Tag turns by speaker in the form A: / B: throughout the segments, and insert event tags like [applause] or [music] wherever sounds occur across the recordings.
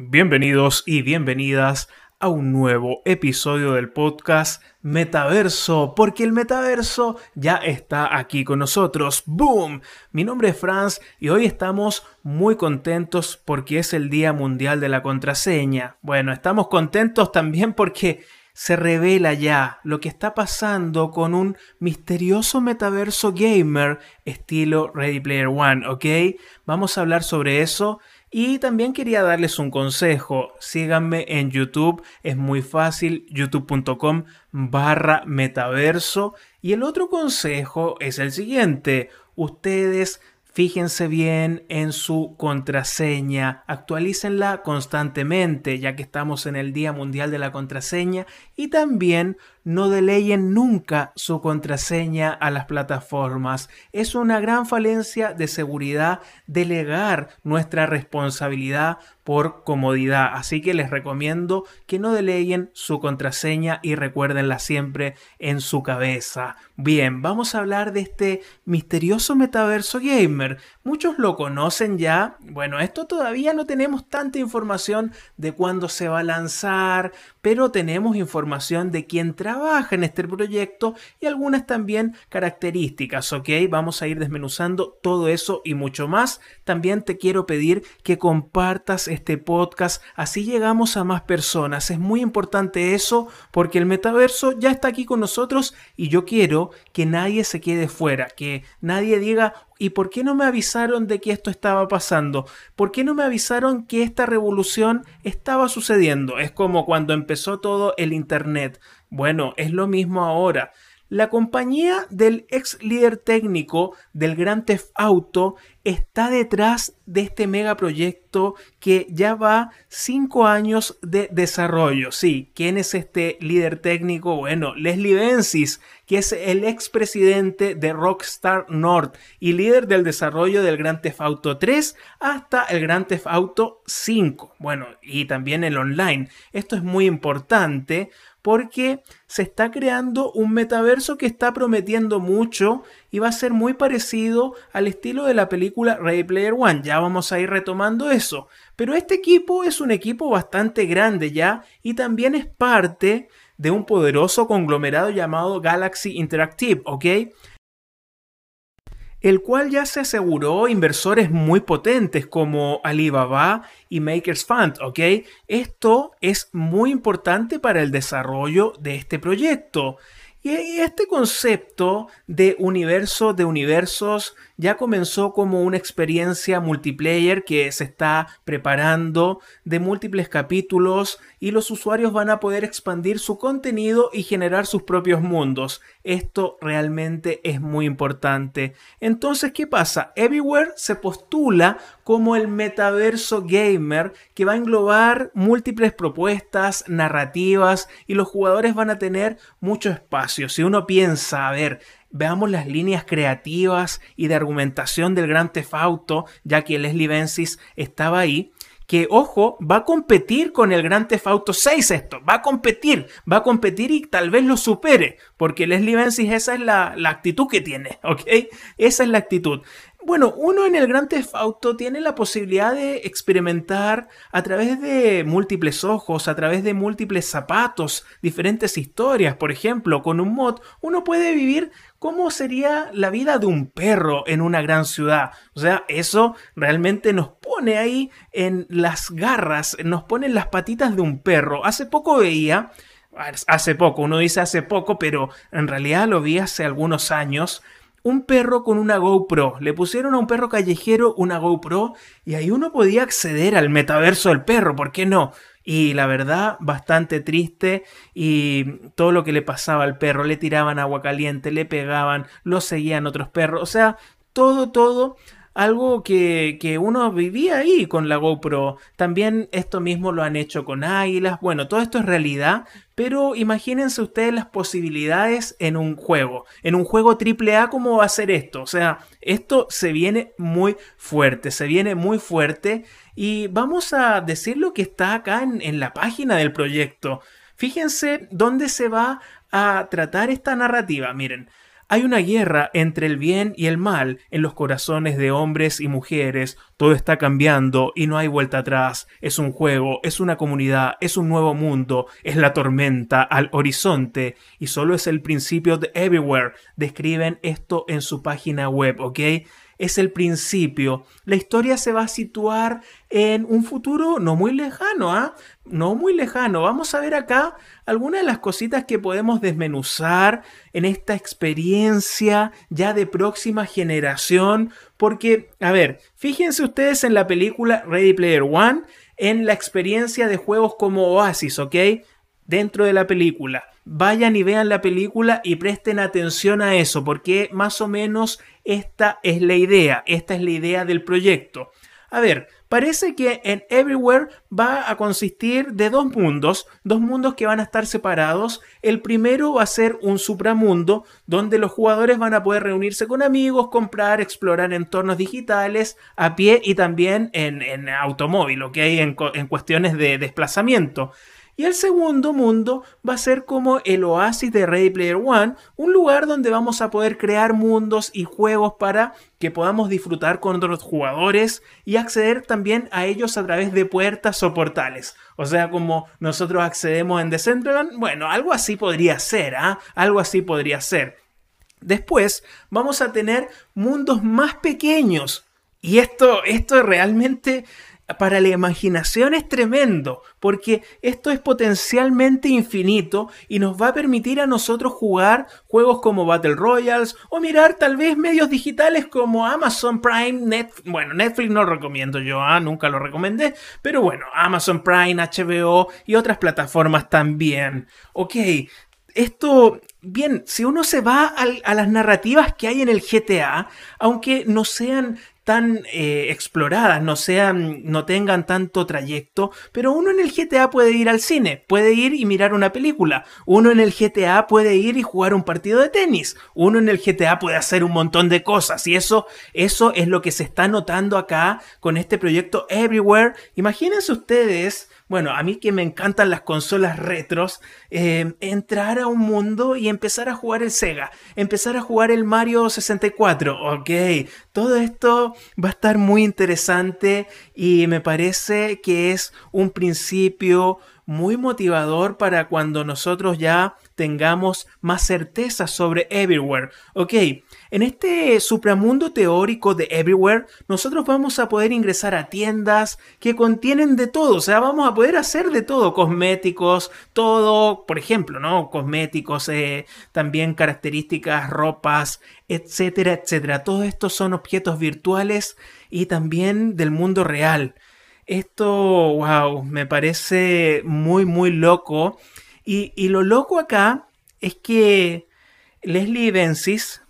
A: Bienvenidos y bienvenidas a un nuevo episodio del podcast Metaverso, porque el metaverso ya está aquí con nosotros. ¡Boom! Mi nombre es Franz y hoy estamos muy contentos porque es el Día Mundial de la Contraseña. Bueno, estamos contentos también porque se revela ya lo que está pasando con un misterioso metaverso gamer estilo Ready Player One, ¿ok? Vamos a hablar sobre eso y también quería darles un consejo. Síganme en YouTube, es muy fácil, youtube.com barra metaverso. Y el otro consejo es el siguiente. Ustedes Fíjense bien en su contraseña, actualícenla constantemente ya que estamos en el Día Mundial de la Contraseña y también no deleyen nunca su contraseña a las plataformas. Es una gran falencia de seguridad delegar nuestra responsabilidad por comodidad. Así que les recomiendo que no deleguen su contraseña y recuérdenla siempre en su cabeza. Bien, vamos a hablar de este misterioso metaverso gamer. Muchos lo conocen ya. Bueno, esto todavía no tenemos tanta información de cuándo se va a lanzar, pero tenemos información de quién trabaja en este proyecto y algunas también características, ¿ok? Vamos a ir desmenuzando todo eso y mucho más. También te quiero pedir que compartas este podcast, así llegamos a más personas. Es muy importante eso porque el metaverso ya está aquí con nosotros y yo quiero que nadie se quede fuera, que nadie diga, ¿Y por qué no me avisaron de que esto estaba pasando? ¿Por qué no me avisaron que esta revolución estaba sucediendo? Es como cuando empezó todo el Internet. Bueno, es lo mismo ahora. La compañía del ex líder técnico del Gran Theft Auto está detrás de este megaproyecto que ya va cinco años de desarrollo. Sí, ¿quién es este líder técnico? Bueno, Leslie Benzies, que es el expresidente de Rockstar North y líder del desarrollo del Gran Theft Auto 3 hasta el Gran Theft Auto 5. Bueno, y también el online. Esto es muy importante porque se está creando un metaverso que está prometiendo mucho y va a ser muy parecido al estilo de la película Ready Player One. Ya vamos a ir retomando eso. Pero este equipo es un equipo bastante grande ya y también es parte de un poderoso conglomerado llamado Galaxy Interactive, ¿ok? El cual ya se aseguró inversores muy potentes como Alibaba y Makers Fund, ¿ok? Esto es muy importante para el desarrollo de este proyecto. Y este concepto de universo de universos ya comenzó como una experiencia multiplayer que se está preparando de múltiples capítulos y los usuarios van a poder expandir su contenido y generar sus propios mundos. Esto realmente es muy importante. Entonces, ¿qué pasa? Everywhere se postula como el metaverso gamer que va a englobar múltiples propuestas, narrativas y los jugadores van a tener mucho espacio. Si uno piensa, a ver, veamos las líneas creativas y de argumentación del Gran Theft Auto, ya que Leslie Benzies estaba ahí, que, ojo, va a competir con el Gran Theft Auto 6 esto, va a competir, va a competir y tal vez lo supere, porque Leslie Benzies esa es la, la actitud que tiene, [laughs] ¿ok? Esa es la actitud. Bueno, uno en el Gran Theft tiene la posibilidad de experimentar a través de múltiples ojos, a través de múltiples zapatos, diferentes historias. Por ejemplo, con un mod uno puede vivir cómo sería la vida de un perro en una gran ciudad. O sea, eso realmente nos pone ahí en las garras, nos pone en las patitas de un perro. Hace poco veía, hace poco, uno dice hace poco, pero en realidad lo vi hace algunos años un perro con una GoPro. Le pusieron a un perro callejero una GoPro y ahí uno podía acceder al metaverso del perro, ¿por qué no? Y la verdad, bastante triste y todo lo que le pasaba al perro, le tiraban agua caliente, le pegaban, lo seguían otros perros, o sea, todo, todo algo que, uno vivía ahí con la GoPro. También esto mismo lo han hecho con águilas. Bueno, todo esto es realidad, pero imagínense ustedes las posibilidades en un juego. En un juego AAA, ¿cómo va a ser esto? O sea, esto se viene muy fuerte, se viene muy fuerte. Y vamos a decir lo que está acá en, en la página del proyecto. Fíjense dónde se va a tratar esta narrativa. Miren, Hay una guerra entre el bien y el mal en los corazones de hombres y mujeres. Todo está cambiando y no hay vuelta atrás. Es un juego, es una comunidad, es un nuevo mundo, es la tormenta al horizonte y solo es el principio de Everywhere. Describen esto en su página web, ¿ok? Es el principio. La historia se va a situar en un futuro no muy lejano, ¿ah? No muy lejano. Vamos a ver acá algunas de las cositas que podemos desmenuzar en esta experiencia ya de próxima generación. Porque, a ver, fíjense ustedes en la película Ready Player One, en la experiencia de juegos como Oasis, ¿ok? Dentro de la película vayan y vean la película y presten atención a eso, porque más o menos esta es la idea, esta es la idea del proyecto. A ver, parece que en Everywhere va a consistir de dos mundos, dos mundos que van a estar separados. El primero va a ser un supramundo, donde los jugadores van a poder reunirse con amigos, comprar, explorar entornos digitales a pie y también en, automóvil, ¿ok? En, en cuestiones de desplazamiento. Y el segundo mundo va a ser como el oasis de Ready Player One, un lugar donde vamos a poder crear mundos y juegos para que podamos disfrutar con otros jugadores y acceder también a ellos a través de puertas o portales. O sea, como nosotros accedemos en Decentraland, bueno, algo así podría ser, ¿ah? Algo así podría ser. Después vamos a tener mundos más pequeños. Y esto, esto realmente para la imaginación es tremendo, porque esto es potencialmente infinito y nos va a permitir a nosotros jugar juegos como Battle Royals o mirar tal vez medios digitales como Amazon Prime, Netflix, bueno, Netflix no lo recomiendo yo, ¿ah? nunca lo recomendé, pero bueno, Amazon Prime, HBO y otras plataformas también. Ok, esto, bien, si uno se va a, las narrativas que hay en el GTA, aunque no sean tan eh, exploradas, no sean, no tengan tanto trayecto, pero uno en el GTA puede ir al cine, puede ir y mirar una película, uno en el GTA puede ir y jugar un partido de tenis, uno en el GTA puede hacer un montón de cosas. Y eso, eso es lo que se está notando acá con este proyecto Everywhere. Imagínense ustedes bueno, a mí que me encantan las consolas retros, eh, entrar a un mundo y empezar a jugar el Sega, empezar a jugar el Mario 64, ok, todo esto va a estar muy interesante y me parece que es un principio muy motivador para cuando nosotros ya tengamos más certeza sobre Everywhere. Ok, en este supramundo teórico de Everywhere, nosotros vamos a poder ingresar a tiendas que contienen de todo, o sea, vamos a poder hacer de todo, cosméticos, todo, por ejemplo, ¿no? Cosméticos, eh, también características, ropas, etcétera, etcétera. Todo esto son objetos virtuales y también del mundo real. Esto, wow, me parece muy, muy loco. Y, lo loco acá es que Leslie Bensis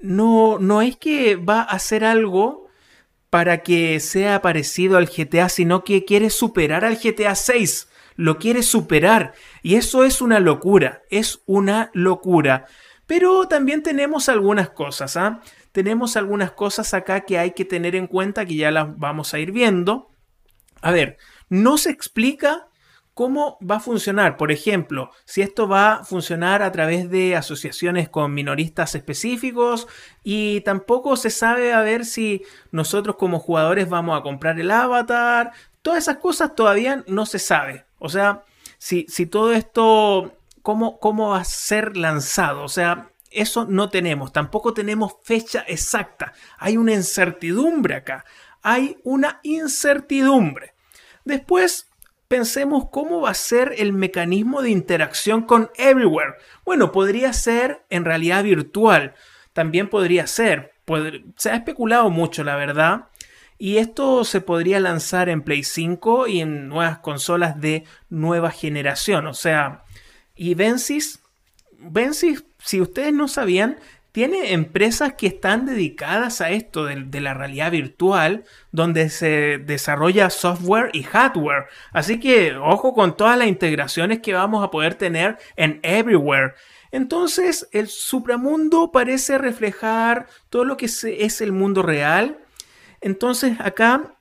A: no, no es que va a hacer algo para que sea parecido al GTA, sino que quiere superar al GTA 6. Lo quiere superar. Y eso es una locura. Es una locura. Pero también tenemos algunas cosas. ¿ah? Tenemos algunas cosas acá que hay que tener en cuenta que ya las vamos a ir viendo. A ver, no se explica cómo va a funcionar. Por ejemplo, si esto va a funcionar a través de asociaciones con minoristas específicos y tampoco se sabe a ver si nosotros como jugadores vamos a comprar el avatar. Todas esas cosas todavía no se sabe. O sea, si, si todo esto, cómo, cómo va a ser lanzado. O sea, eso no tenemos. Tampoco tenemos fecha exacta. Hay una incertidumbre acá. Hay una incertidumbre. Después, pensemos cómo va a ser el mecanismo de interacción con Everywhere. Bueno, podría ser en realidad virtual. También podría ser. se ha especulado mucho, la verdad. Y esto se podría lanzar en Play 5 y en nuevas consolas de nueva generación. O sea, y Vensis, Vensis, si ustedes no sabían, tiene empresas que están dedicadas a esto de, la realidad virtual, donde se desarrolla software y hardware. Así que ojo con todas las integraciones que vamos a poder tener en Everywhere. Entonces, el supramundo parece reflejar todo lo que es el mundo real. Entonces, acá,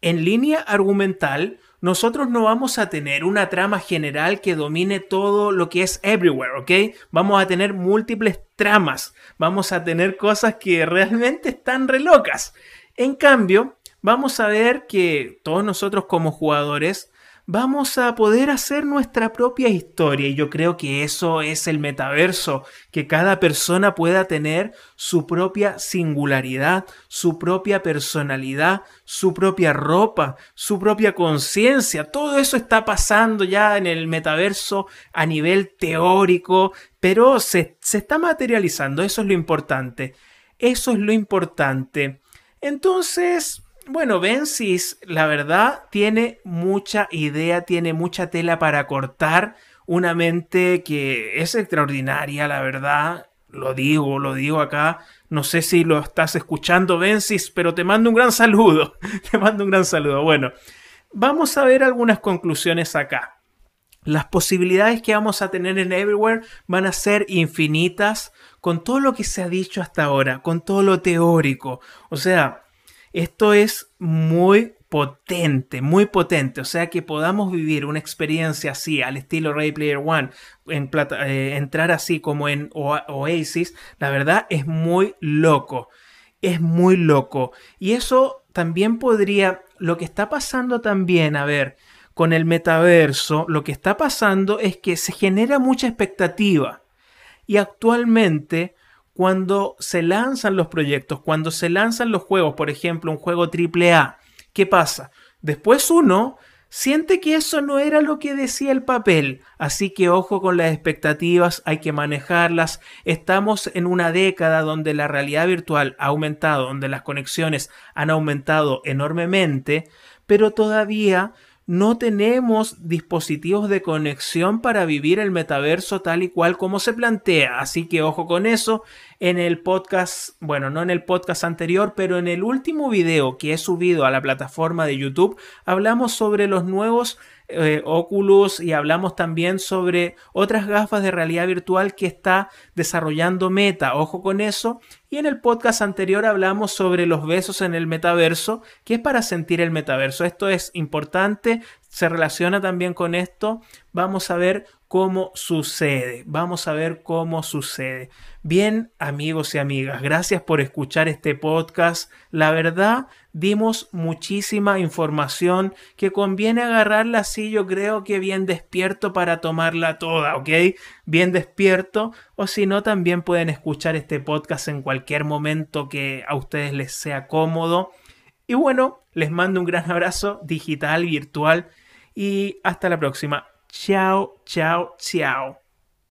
A: en línea argumental, nosotros no vamos a tener una trama general que domine todo lo que es everywhere, ¿ok? Vamos a tener múltiples tramas, vamos a tener cosas que realmente están re locas. En cambio, vamos a ver que todos nosotros como jugadores vamos a poder hacer nuestra propia historia y yo creo que eso es el metaverso, que cada persona pueda tener su propia singularidad, su propia personalidad, su propia ropa, su propia conciencia. Todo eso está pasando ya en el metaverso a nivel teórico, pero se, se está materializando, eso es lo importante. Eso es lo importante. Entonces, bueno, Bensis, la verdad, tiene mucha idea, tiene mucha tela para cortar. Una mente que es extraordinaria, la verdad. Lo digo, lo digo acá. No sé si lo estás escuchando, Bensis, pero te mando un gran saludo. [laughs] te mando un gran saludo. Bueno, vamos a ver algunas conclusiones acá. Las posibilidades que vamos a tener en Everywhere van a ser infinitas con todo lo que se ha dicho hasta ahora, con todo lo teórico. O sea, esto es muy potente, muy potente. O sea, que podamos vivir una experiencia así, al estilo Ray Player One, en eh, entrar así como en Oasis, la verdad es muy loco. Es muy loco. Y eso también podría, lo que está pasando también, a ver, con el metaverso, lo que está pasando es que se genera mucha expectativa. Y actualmente cuando se lanzan los proyectos, cuando se lanzan los juegos, por ejemplo, un juego AAA, ¿qué pasa? Después uno siente que eso no era lo que decía el papel, así que ojo con las expectativas, hay que manejarlas. Estamos en una década donde la realidad virtual ha aumentado, donde las conexiones han aumentado enormemente, pero todavía no tenemos dispositivos de conexión para vivir el metaverso tal y cual como se plantea. Así que ojo con eso. En el podcast, bueno, no en el podcast anterior, pero en el último video que he subido a la plataforma de YouTube, hablamos sobre los nuevos eh, Oculus y hablamos también sobre otras gafas de realidad virtual que está desarrollando Meta. Ojo con eso. Y en el podcast anterior hablamos sobre los besos en el metaverso, que es para sentir el metaverso. Esto es importante, se relaciona también con esto. Vamos a ver cómo sucede. Vamos a ver cómo sucede. Bien, amigos y amigas, gracias por escuchar este podcast. La verdad, dimos muchísima información que conviene agarrarla así, yo creo que bien despierto para tomarla toda, ¿ok? Bien despierto, o si no, también pueden escuchar este podcast en cualquier momento que a ustedes les sea cómodo. Y bueno, les mando un gran abrazo digital, virtual, y hasta la próxima. Chao, chao, chao.